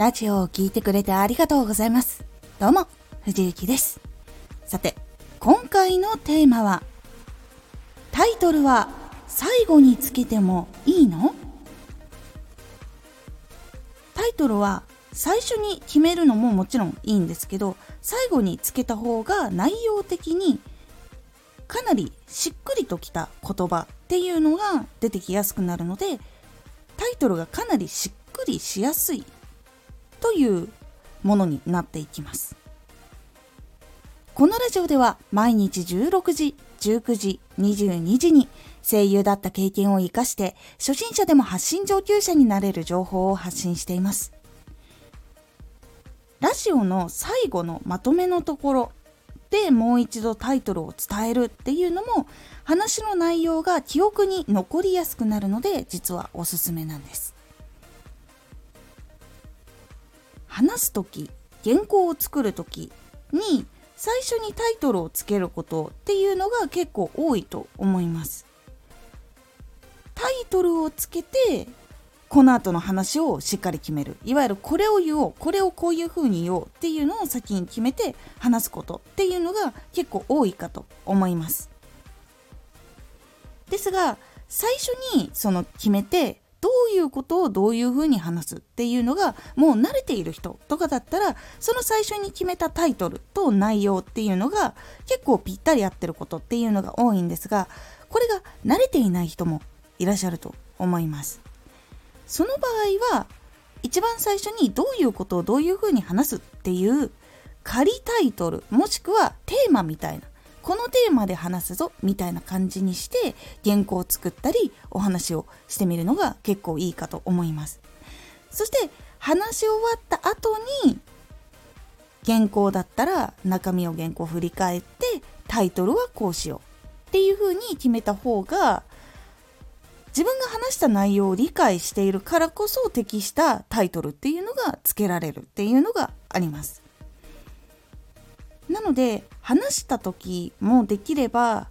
ラジオを聴いてくれてありがとうございます。どうも、藤幸です。さて、今回のテーマは、タイトルは最後につけてもいいの？タイトルは最初に決めるのももちろんいいんですけど最後につけた方が内容的にかなりしっくりときた言葉っていうのが出てきやすくなるのでタイトルがかなりしっくりしやすいというものになっていきます。このラジオでは毎日16時19時22時に声優だった経験を活かして初心者でも発信上級者になれる情報を発信しています。ラジオの最後のまとめのところでもう一度タイトルを伝えるっていうのも話の内容が記憶に残りやすくなるので実はおすすめなんです。話す時原稿を作る時に最初にタイトルをつけることっていうのが結構多いと思います。タイトルをつけてこの後の話をしっかり決める。いわゆるこれを言おうこれをこういうふうに言おうっていうのを先に決めて話すことっていうのが結構多いかと思います。ですが最初にその決めてどういうことをどういうふうに話すっていうのがもう慣れている人とかだったらその最初に決めたタイトルと内容っていうのが結構ぴったり合ってることっていうのが多いんですがこれが慣れていない人もいらっしゃると思います。その場合は一番最初にどういうことをどういうふうに話すっていう仮タイトルもしくはテーマみたいな。このテーマで話すぞみたいな感じにして原稿を作ったりお話をしてみるのが結構いいかと思いますそして話し終わった後に原稿だったら中身を原稿振り返ってタイトルはこうしようっていう風に決めた方が自分が話した内容を理解しているからこそ適したタイトルっていうのが付けられるっていうのがあります。なので話した時もできれば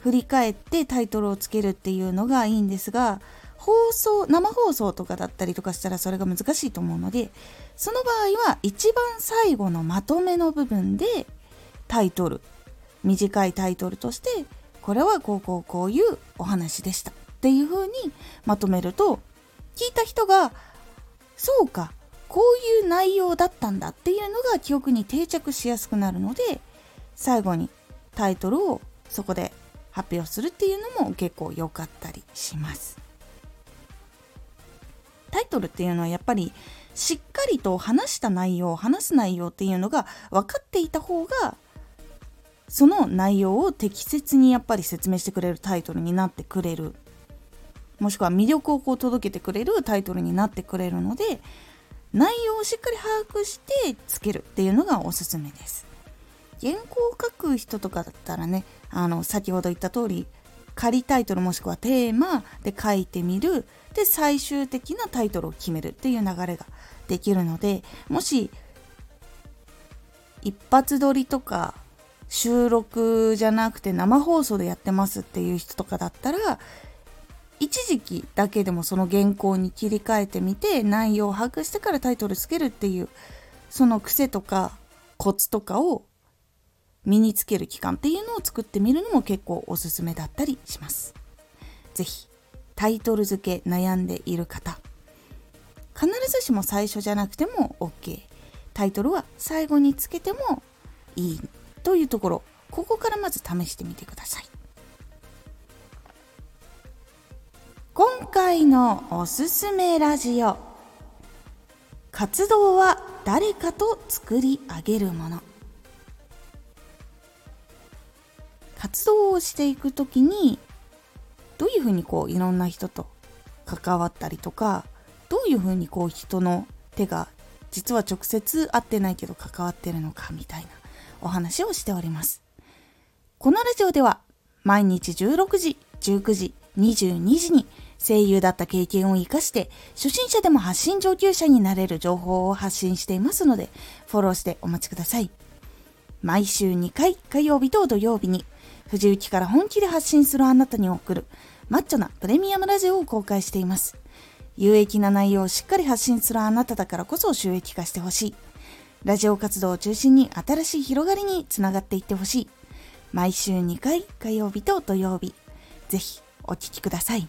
振り返ってタイトルをつけるっていうのがいいんですが放送生放送とかだったりとかしたらそれが難しいと思うのでその場合は一番最後のまとめの部分でタイトル短いタイトルとしてこれはこうこうこういうお話でしたっていう風にまとめると聞いた人がそうかこういう内容だったんだっていうのが記憶に定着しやすくなるので最後にタイトルをそこで発表するっていうのも結構良かったりします。タイトルっていうのはやっぱりしっかりと話した内容話す内容っていうのが分かっていた方がその内容を適切にやっぱり説明してくれるタイトルになってくれる。もしくは魅力をこう届けてくれるタイトルになってくれるので内容をしっかり把握してつけるっていうのがおすすめです。原稿を書く人とかだったらねあの先ほど言った通り仮タイトルもしくはテーマで書いてみる。で最終的なタイトルを決めるっていう流れができるのでもし一発撮りとか収録じゃなくて生放送でやってますっていう人とかだったら一時期だけでもその原稿に切り替えてみて内容を把握してからタイトルつけるっていうその癖とかコツとかを身につける期間っていうのを作ってみるのも結構おすすめだったりします。是非タイトル付け悩んでいる方必ずしも最初じゃなくても OK タイトルは最後につけてもいいというところここからまず試してみてください。今回のおすすめラジオ。活動は誰かと作り上げるもの。活動をしていく時にどういうふうにこういろんな人と関わったりとかどういうふうにこう人の手が実は直接会ってないけど関わってるのかみたいなお話をしております。このラジオでは毎日16時19時22時に声優だった経験を活かして初心者でも発信上級者になれる情報を発信していますのでフォローしてお待ちください。毎週2回火曜日と土曜日に藤雪から本気で発信するあなたに送るマッチョなプレミアムラジオを公開しています。有益な内容をしっかり発信するあなただからこそ収益化してほしい。ラジオ活動を中心に新しい広がりにつながっていってほしい。毎週2回火曜日と土曜日。ぜひお聴きください。